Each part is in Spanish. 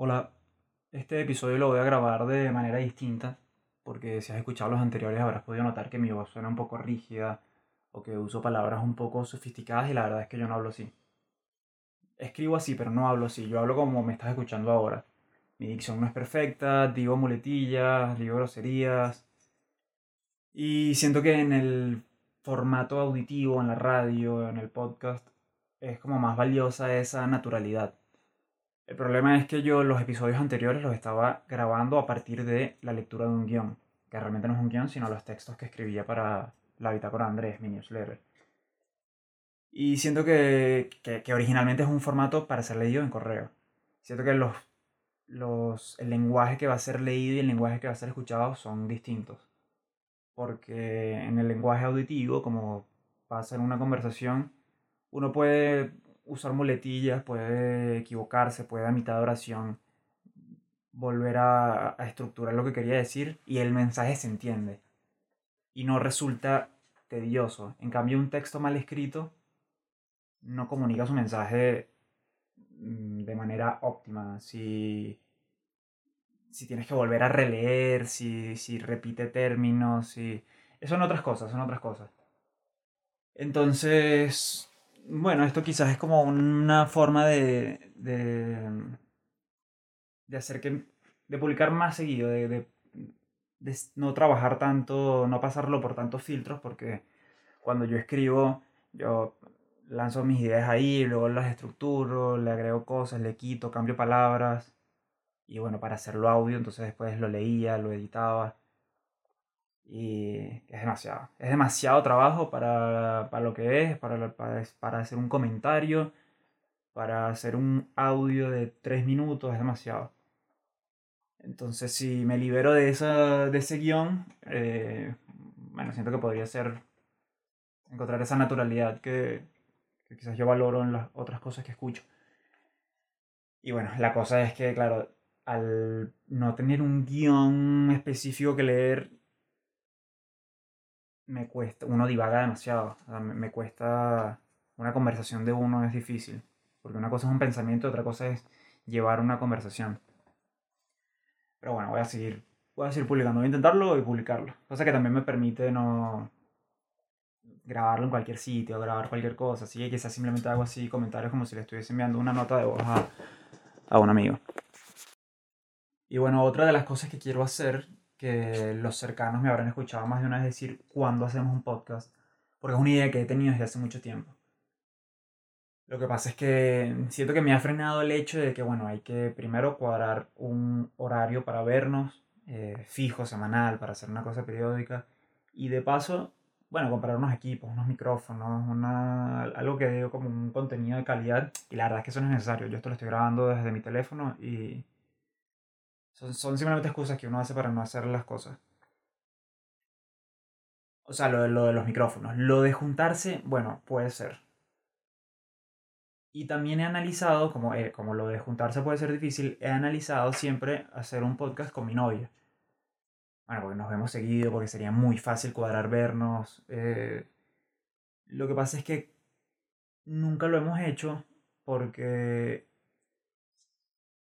Hola, este episodio lo voy a grabar de manera distinta porque si has escuchado los anteriores habrás podido notar que mi voz suena un poco rígida o que uso palabras un poco sofisticadas y la verdad es que yo no hablo así. Escribo así, pero no hablo así, yo hablo como me estás escuchando ahora. Mi dicción no es perfecta, digo muletillas, digo groserías y siento que en el formato auditivo, en la radio, en el podcast, es como más valiosa esa naturalidad. El problema es que yo los episodios anteriores los estaba grabando a partir de la lectura de un guion, que realmente no es un guion, sino los textos que escribía para la bitácora Andrés, mi newsletter. Y siento que, que, originalmente es un formato para ser leído en correo. Siento que los, los, el lenguaje que va a ser leído y el lenguaje que va a ser escuchado son distintos. Porque en el lenguaje auditivo, como pasa en una conversación, uno puede usar muletillas, puede equivocarse, puede a mitad de oración volver a, estructurar lo que quería decir y el mensaje se entiende y no resulta tedioso. En cambio, un texto mal escrito no comunica su mensaje mm, de manera óptima. Si, si tienes que volver a releer, si, si repite términos, si... Eso son otras cosas, son otras cosas. Entonces, bueno, esto quizás es como una forma de, de, de hacer que, de publicar más seguido, de, de, no trabajar tanto, no pasarlo por tantos filtros, porque cuando yo escribo, yo lanzo mis ideas ahí, luego las estructuro, le agrego cosas, le quito, cambio palabras, y bueno, para hacerlo audio, entonces después lo leía, lo editaba. Y es demasiado. Es demasiado trabajo para, para lo que es, para, para, para, hacer un comentario, para hacer un audio de tres minutos, es demasiado. Entonces, si me libero de, esa, de ese guion, eh, bueno, siento que podría ser encontrar esa naturalidad que, que quizás yo valoro en las otras cosas que escucho. Y bueno, la cosa es que, claro, al no tener un guion específico que leer, me cuesta, uno divaga demasiado, me, cuesta, una conversación de uno es difícil, porque una cosa es un pensamiento, otra cosa es llevar una conversación. Pero bueno, voy a seguir, voy a seguir publicando, voy a intentarlo y publicarlo, cosa que también me permite no grabarlo en cualquier sitio, grabar cualquier cosa, así que quizás simplemente hago así comentarios como si le estuviese enviando una nota de voz a, a un amigo. Y bueno, otra de las cosas que quiero hacer que los cercanos me habrán escuchado más de una vez decir cuándo hacemos un podcast, porque es una idea que he tenido desde hace mucho tiempo. Lo que pasa es que siento que me ha frenado el hecho de que, bueno, hay que primero cuadrar un horario para vernos, eh, fijo, semanal, para hacer una cosa periódica, y de paso, bueno, comprar unos equipos, unos micrófonos, una, algo que dé como un contenido de calidad, y la verdad es que eso no es necesario. Yo esto lo estoy grabando desde mi teléfono y son, simplemente excusas que uno hace para no hacer las cosas. O sea, lo de, lo de los micrófonos. Lo de juntarse, bueno, puede ser. Y también he analizado, como, eh, como lo de juntarse puede ser difícil, he analizado siempre hacer un podcast con mi novia. Bueno, porque nos vemos seguido, porque sería muy fácil cuadrar vernos. Eh, lo que pasa es que nunca lo hemos hecho porque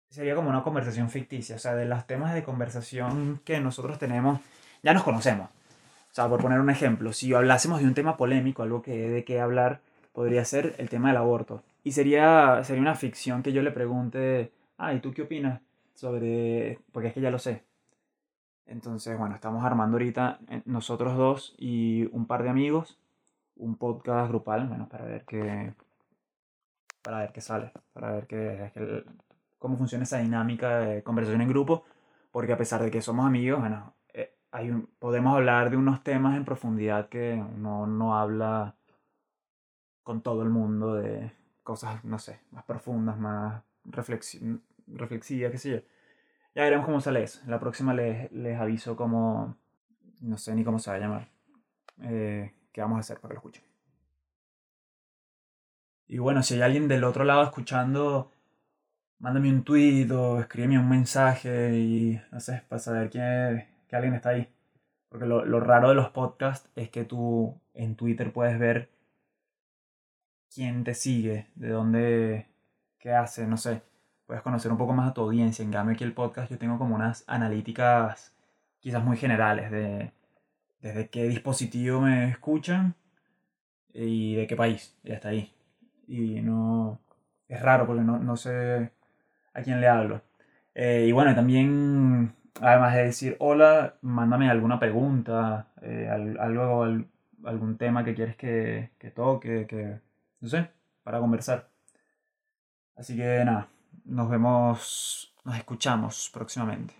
sería como una conversación ficticia. O sea, de los temas de conversación que nosotros tenemos, ya nos conocemos. O sea, por poner un ejemplo, si hablásemos de un tema polémico, algo que de qué hablar, podría ser el tema del aborto. Y sería, sería una ficción que yo le pregunte, ah, ¿y tú qué opinas? Sobre, porque es que ya lo sé. Entonces, bueno, estamos armando ahorita eh, nosotros dos y un par de amigos un podcast grupal, bueno, para ver qué, para ver qué sale, para ver qué, cómo funciona esa dinámica de conversación en grupo, porque a pesar de que somos amigos, bueno, eh, hay podemos hablar de unos temas en profundidad que uno no habla con todo el mundo, de cosas, no sé, más profundas, más reflexivas, qué sé yo. Ya veremos cómo sale eso. La próxima les, les aviso cómo, no sé ni cómo se va a llamar, eh, qué vamos a hacer para que lo escuchen. Y bueno, si hay alguien del otro lado escuchando mándame un tweet o escríbeme un mensaje y no sé, para saber que, que alguien está ahí. Porque lo, lo, raro de los podcasts es que tú en Twitter puedes ver quién te sigue, de dónde, qué hace, no sé. puedes conocer un poco más a tu audiencia. En cambio aquí el podcast yo tengo como unas analíticas quizás muy generales de desde qué dispositivo me escuchan y de qué país, y hasta ahí. Y no... Es raro porque no, no sé a quién le hablo. Eh, y bueno, también, además de decir hola, mándame alguna pregunta, eh, algo, algún tema que quieres que, que toque, que, no sé, para conversar. Así que nada, nos vemos, nos escuchamos próximamente.